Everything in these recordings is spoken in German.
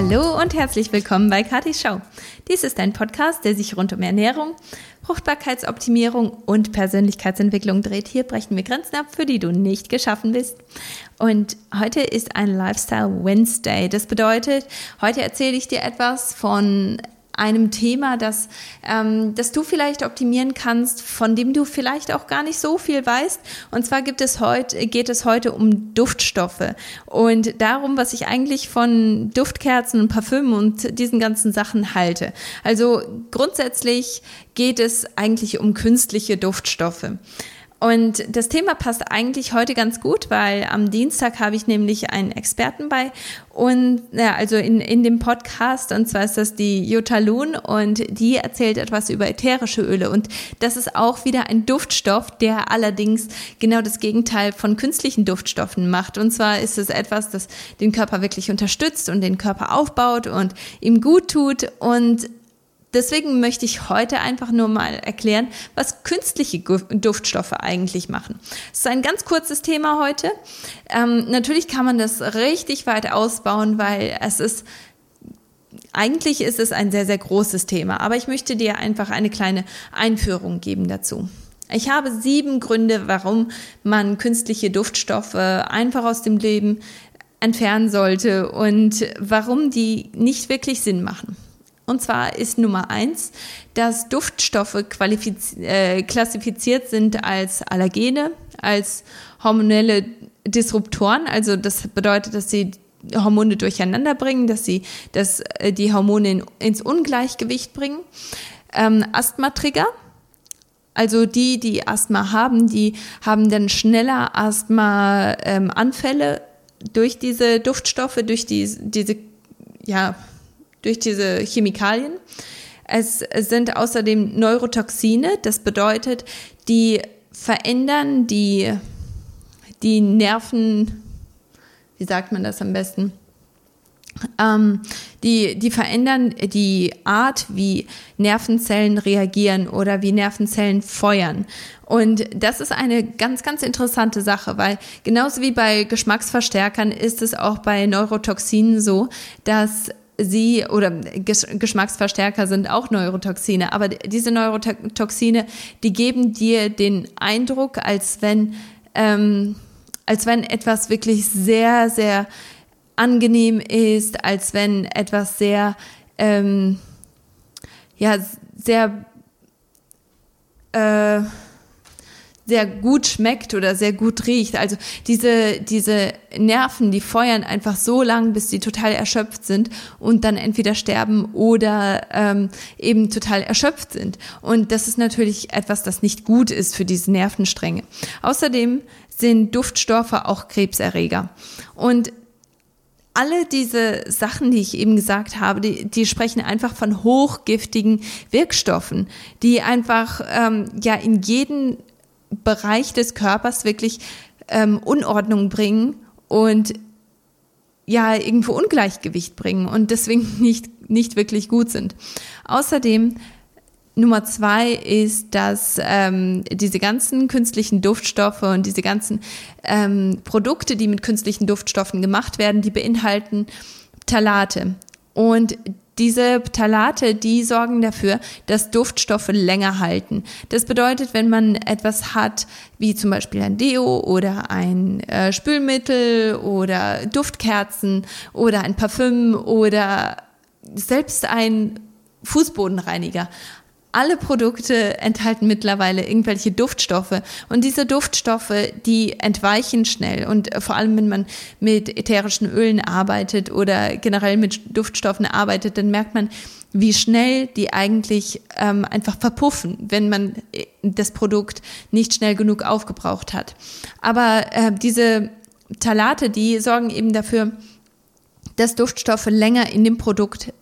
Hallo und herzlich willkommen bei Katis Show. Dies ist ein Podcast, der sich rund um Ernährung, Fruchtbarkeitsoptimierung und Persönlichkeitsentwicklung dreht. Hier brechen wir Grenzen ab, für die du nicht geschaffen bist. Und heute ist ein Lifestyle Wednesday. Das bedeutet, heute erzähle ich dir etwas von einem Thema, das, ähm, das du vielleicht optimieren kannst, von dem du vielleicht auch gar nicht so viel weißt. Und zwar gibt es heute, geht es heute um Duftstoffe und darum, was ich eigentlich von Duftkerzen und Parfümen und diesen ganzen Sachen halte. Also grundsätzlich geht es eigentlich um künstliche Duftstoffe. Und das Thema passt eigentlich heute ganz gut, weil am Dienstag habe ich nämlich einen Experten bei. Und ja, also in, in dem Podcast und zwar ist das die Jutta Loon und die erzählt etwas über ätherische Öle. Und das ist auch wieder ein Duftstoff, der allerdings genau das Gegenteil von künstlichen Duftstoffen macht. Und zwar ist es etwas, das den Körper wirklich unterstützt und den Körper aufbaut und ihm gut tut. Und Deswegen möchte ich heute einfach nur mal erklären, was künstliche Duftstoffe eigentlich machen. Es ist ein ganz kurzes Thema heute. Ähm, natürlich kann man das richtig weit ausbauen, weil es ist eigentlich ist es ein sehr, sehr großes Thema, aber ich möchte dir einfach eine kleine Einführung geben dazu. Ich habe sieben Gründe, warum man künstliche Duftstoffe einfach aus dem Leben entfernen sollte und warum die nicht wirklich Sinn machen. Und zwar ist Nummer eins, dass Duftstoffe äh, klassifiziert sind als Allergene, als hormonelle Disruptoren. Also das bedeutet, dass sie Hormone durcheinander bringen, dass sie dass, äh, die Hormone in, ins Ungleichgewicht bringen. Ähm, Asthmatrigger, also die, die Asthma haben, die haben dann schneller Asthma-Anfälle ähm, durch diese Duftstoffe, durch die, diese ja, durch diese Chemikalien. Es sind außerdem Neurotoxine, das bedeutet, die verändern die, die Nerven, wie sagt man das am besten? Ähm, die, die verändern die Art, wie Nervenzellen reagieren oder wie Nervenzellen feuern. Und das ist eine ganz, ganz interessante Sache, weil genauso wie bei Geschmacksverstärkern ist es auch bei Neurotoxinen so, dass sie oder Geschmacksverstärker sind auch Neurotoxine, aber diese Neurotoxine, die geben dir den Eindruck, als wenn, ähm, als wenn etwas wirklich sehr, sehr angenehm ist, als wenn etwas sehr, ähm, ja, sehr, äh, sehr gut schmeckt oder sehr gut riecht. Also diese, diese Nerven, die feuern einfach so lang, bis sie total erschöpft sind und dann entweder sterben oder ähm, eben total erschöpft sind. Und das ist natürlich etwas, das nicht gut ist für diese Nervenstränge. Außerdem sind Duftstoffe auch Krebserreger. Und alle diese Sachen, die ich eben gesagt habe, die, die sprechen einfach von hochgiftigen Wirkstoffen, die einfach ähm, ja in jeden Bereich des Körpers wirklich ähm, Unordnung bringen und ja irgendwo Ungleichgewicht bringen und deswegen nicht, nicht wirklich gut sind. Außerdem Nummer zwei ist, dass ähm, diese ganzen künstlichen Duftstoffe und diese ganzen ähm, Produkte, die mit künstlichen Duftstoffen gemacht werden, die beinhalten Talate. Und diese Phthalate, die sorgen dafür, dass Duftstoffe länger halten. Das bedeutet, wenn man etwas hat, wie zum Beispiel ein Deo oder ein äh, Spülmittel oder Duftkerzen oder ein Parfüm oder selbst ein Fußbodenreiniger alle Produkte enthalten mittlerweile irgendwelche Duftstoffe und diese Duftstoffe, die entweichen schnell und vor allem wenn man mit ätherischen Ölen arbeitet oder generell mit Duftstoffen arbeitet, dann merkt man, wie schnell die eigentlich ähm, einfach verpuffen, wenn man äh, das Produkt nicht schnell genug aufgebraucht hat. Aber äh, diese Talate, die sorgen eben dafür, dass Duftstoffe länger in dem Produkt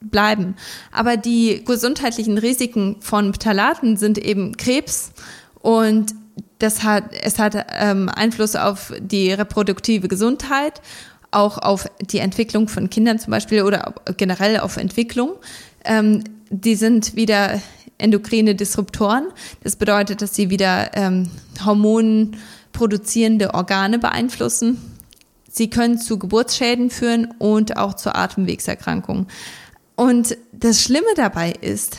bleiben. Aber die gesundheitlichen Risiken von Phthalaten sind eben Krebs und das hat, es hat ähm, Einfluss auf die reproduktive Gesundheit, auch auf die Entwicklung von Kindern zum Beispiel oder generell auf Entwicklung. Ähm, die sind wieder endokrine Disruptoren. Das bedeutet, dass sie wieder ähm, hormonproduzierende Organe beeinflussen Sie können zu Geburtsschäden führen und auch zu Atemwegserkrankungen. Und das Schlimme dabei ist,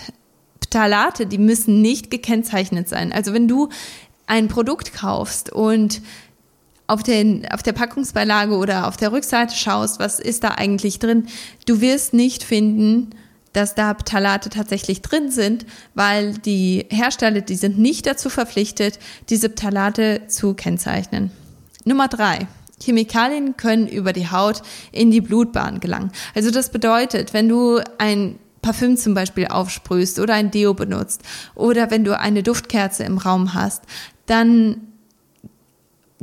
Phthalate, die müssen nicht gekennzeichnet sein. Also wenn du ein Produkt kaufst und auf, den, auf der Packungsbeilage oder auf der Rückseite schaust, was ist da eigentlich drin, du wirst nicht finden, dass da Phthalate tatsächlich drin sind, weil die Hersteller, die sind nicht dazu verpflichtet, diese Phthalate zu kennzeichnen. Nummer drei. Chemikalien können über die Haut in die Blutbahn gelangen. Also das bedeutet, wenn du ein Parfüm zum Beispiel aufsprühst oder ein Deo benutzt oder wenn du eine Duftkerze im Raum hast, dann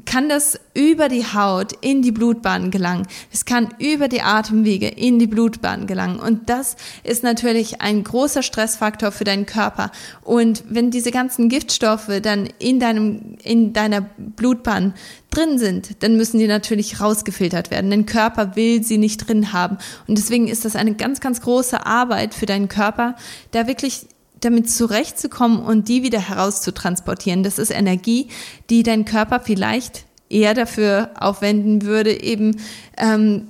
kann das über die Haut in die Blutbahn gelangen. Es kann über die Atemwege in die Blutbahn gelangen. Und das ist natürlich ein großer Stressfaktor für deinen Körper. Und wenn diese ganzen Giftstoffe dann in deinem, in deiner Blutbahn drin sind, dann müssen die natürlich rausgefiltert werden. Dein Körper will sie nicht drin haben. Und deswegen ist das eine ganz, ganz große Arbeit für deinen Körper, da wirklich damit zurechtzukommen und die wieder herauszutransportieren. Das ist Energie, die dein Körper vielleicht eher dafür aufwenden würde, eben ähm,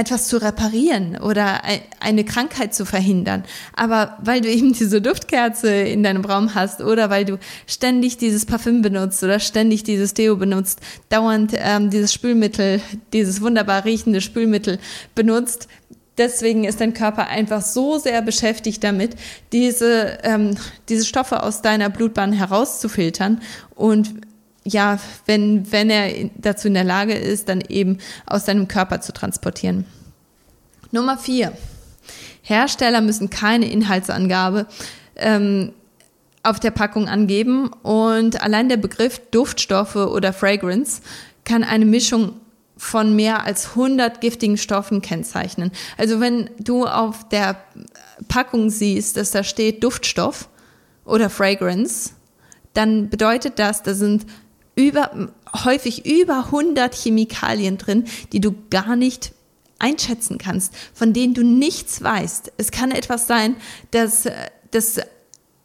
etwas zu reparieren oder eine Krankheit zu verhindern. Aber weil du eben diese Duftkerze in deinem Raum hast oder weil du ständig dieses Parfüm benutzt oder ständig dieses Deo benutzt, dauernd ähm, dieses Spülmittel, dieses wunderbar riechende Spülmittel benutzt, Deswegen ist dein Körper einfach so sehr beschäftigt damit, diese, ähm, diese Stoffe aus deiner Blutbahn herauszufiltern und ja, wenn, wenn er dazu in der Lage ist, dann eben aus deinem Körper zu transportieren. Nummer vier. Hersteller müssen keine Inhaltsangabe ähm, auf der Packung angeben und allein der Begriff Duftstoffe oder Fragrance kann eine Mischung von mehr als 100 giftigen Stoffen kennzeichnen. Also wenn du auf der Packung siehst, dass da steht Duftstoff oder Fragrance, dann bedeutet das, da sind über, häufig über 100 Chemikalien drin, die du gar nicht einschätzen kannst, von denen du nichts weißt. Es kann etwas sein, dass das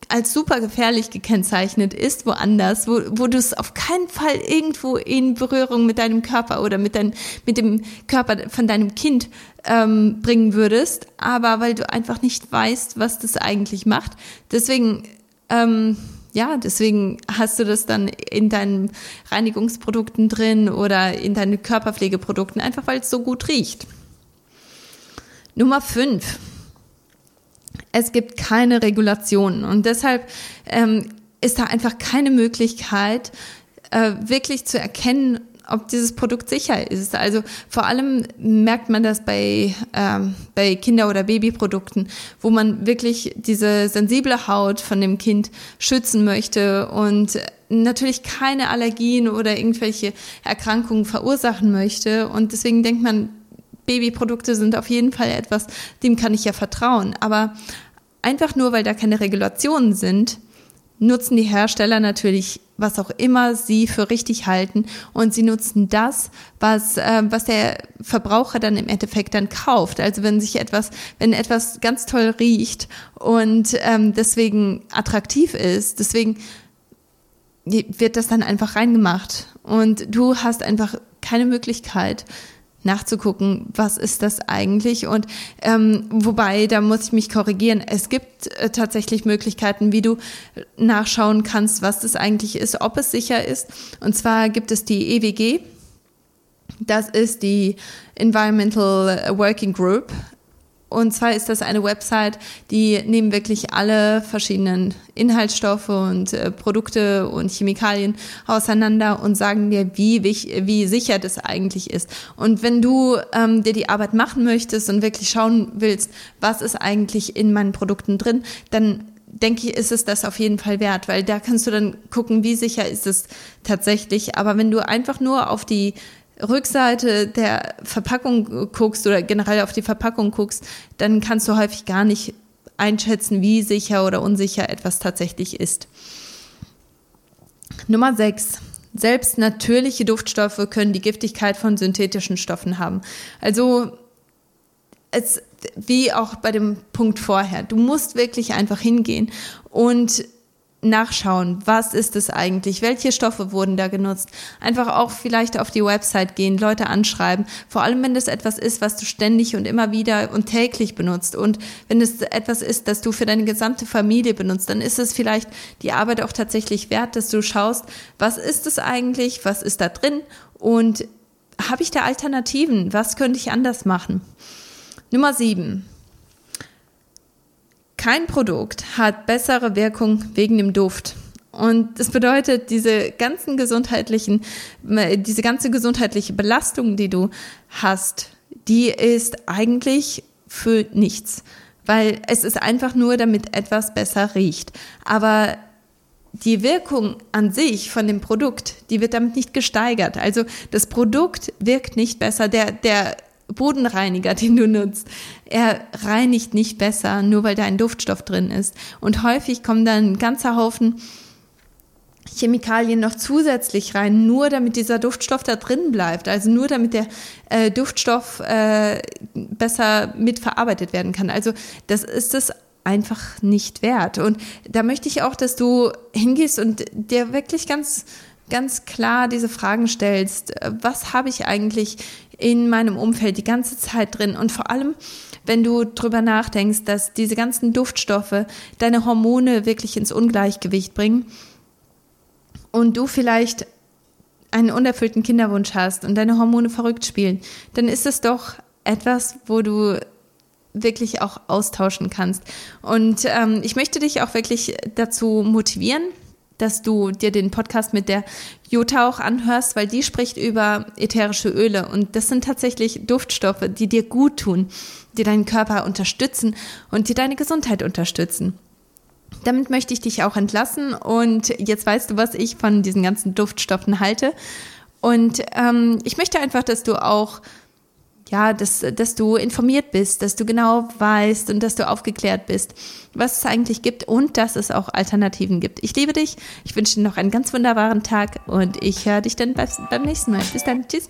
als super gefährlich gekennzeichnet ist, woanders, wo, wo du es auf keinen Fall irgendwo in Berührung mit deinem Körper oder mit, dein, mit dem Körper von deinem Kind ähm, bringen würdest, aber weil du einfach nicht weißt, was das eigentlich macht. Deswegen, ähm, ja, deswegen hast du das dann in deinen Reinigungsprodukten drin oder in deinen Körperpflegeprodukten, einfach weil es so gut riecht. Nummer fünf es gibt keine Regulationen und deshalb ähm, ist da einfach keine Möglichkeit, äh, wirklich zu erkennen, ob dieses Produkt sicher ist. Also vor allem merkt man das bei, ähm, bei Kinder- oder Babyprodukten, wo man wirklich diese sensible Haut von dem Kind schützen möchte und natürlich keine Allergien oder irgendwelche Erkrankungen verursachen möchte. Und deswegen denkt man, Babyprodukte sind auf jeden Fall etwas, dem kann ich ja vertrauen. Aber einfach nur, weil da keine Regulationen sind, nutzen die Hersteller natürlich, was auch immer sie für richtig halten und sie nutzen das, was, äh, was der Verbraucher dann im Endeffekt dann kauft. Also wenn sich etwas, wenn etwas ganz toll riecht und ähm, deswegen attraktiv ist, deswegen wird das dann einfach reingemacht und du hast einfach keine Möglichkeit, nachzugucken, was ist das eigentlich. Und ähm, wobei, da muss ich mich korrigieren, es gibt äh, tatsächlich Möglichkeiten, wie du nachschauen kannst, was das eigentlich ist, ob es sicher ist. Und zwar gibt es die EWG. Das ist die Environmental Working Group und zwar ist das eine Website, die nehmen wirklich alle verschiedenen Inhaltsstoffe und äh, Produkte und Chemikalien auseinander und sagen dir, wie, wie sicher das eigentlich ist. Und wenn du ähm, dir die Arbeit machen möchtest und wirklich schauen willst, was ist eigentlich in meinen Produkten drin, dann denke ich, ist es das auf jeden Fall wert, weil da kannst du dann gucken, wie sicher ist es tatsächlich. Aber wenn du einfach nur auf die Rückseite der Verpackung guckst oder generell auf die Verpackung guckst, dann kannst du häufig gar nicht einschätzen, wie sicher oder unsicher etwas tatsächlich ist. Nummer 6. Selbst natürliche Duftstoffe können die Giftigkeit von synthetischen Stoffen haben. Also es, wie auch bei dem Punkt vorher, du musst wirklich einfach hingehen und nachschauen, was ist es eigentlich, welche Stoffe wurden da genutzt. Einfach auch vielleicht auf die Website gehen, Leute anschreiben. Vor allem, wenn das etwas ist, was du ständig und immer wieder und täglich benutzt. Und wenn es etwas ist, das du für deine gesamte Familie benutzt, dann ist es vielleicht die Arbeit auch tatsächlich wert, dass du schaust, was ist es eigentlich, was ist da drin und habe ich da Alternativen? Was könnte ich anders machen? Nummer sieben kein Produkt hat bessere Wirkung wegen dem Duft. Und das bedeutet, diese ganzen gesundheitlichen, diese ganze gesundheitliche Belastung, die du hast, die ist eigentlich für nichts. Weil es ist einfach nur, damit etwas besser riecht. Aber die Wirkung an sich von dem Produkt, die wird damit nicht gesteigert. Also das Produkt wirkt nicht besser. Der, der Bodenreiniger, den du nutzt, er reinigt nicht besser, nur weil da ein Duftstoff drin ist. Und häufig kommen dann ein ganzer Haufen Chemikalien noch zusätzlich rein, nur damit dieser Duftstoff da drin bleibt. Also nur damit der äh, Duftstoff äh, besser mitverarbeitet werden kann. Also das ist es einfach nicht wert. Und da möchte ich auch, dass du hingehst und dir wirklich ganz ganz klar diese Fragen stellst, was habe ich eigentlich in meinem Umfeld die ganze Zeit drin und vor allem, wenn du drüber nachdenkst, dass diese ganzen Duftstoffe deine Hormone wirklich ins Ungleichgewicht bringen und du vielleicht einen unerfüllten Kinderwunsch hast und deine Hormone verrückt spielen, dann ist es doch etwas, wo du wirklich auch austauschen kannst. Und ähm, ich möchte dich auch wirklich dazu motivieren, dass du dir den Podcast mit der Jutta auch anhörst, weil die spricht über ätherische Öle und das sind tatsächlich Duftstoffe, die dir gut tun, die deinen Körper unterstützen und die deine Gesundheit unterstützen. Damit möchte ich dich auch entlassen und jetzt weißt du, was ich von diesen ganzen Duftstoffen halte. Und ähm, ich möchte einfach, dass du auch ja, dass, dass du informiert bist, dass du genau weißt und dass du aufgeklärt bist, was es eigentlich gibt und dass es auch Alternativen gibt. Ich liebe dich. Ich wünsche dir noch einen ganz wunderbaren Tag und ich höre dich dann beim nächsten Mal. Bis dann. Tschüss.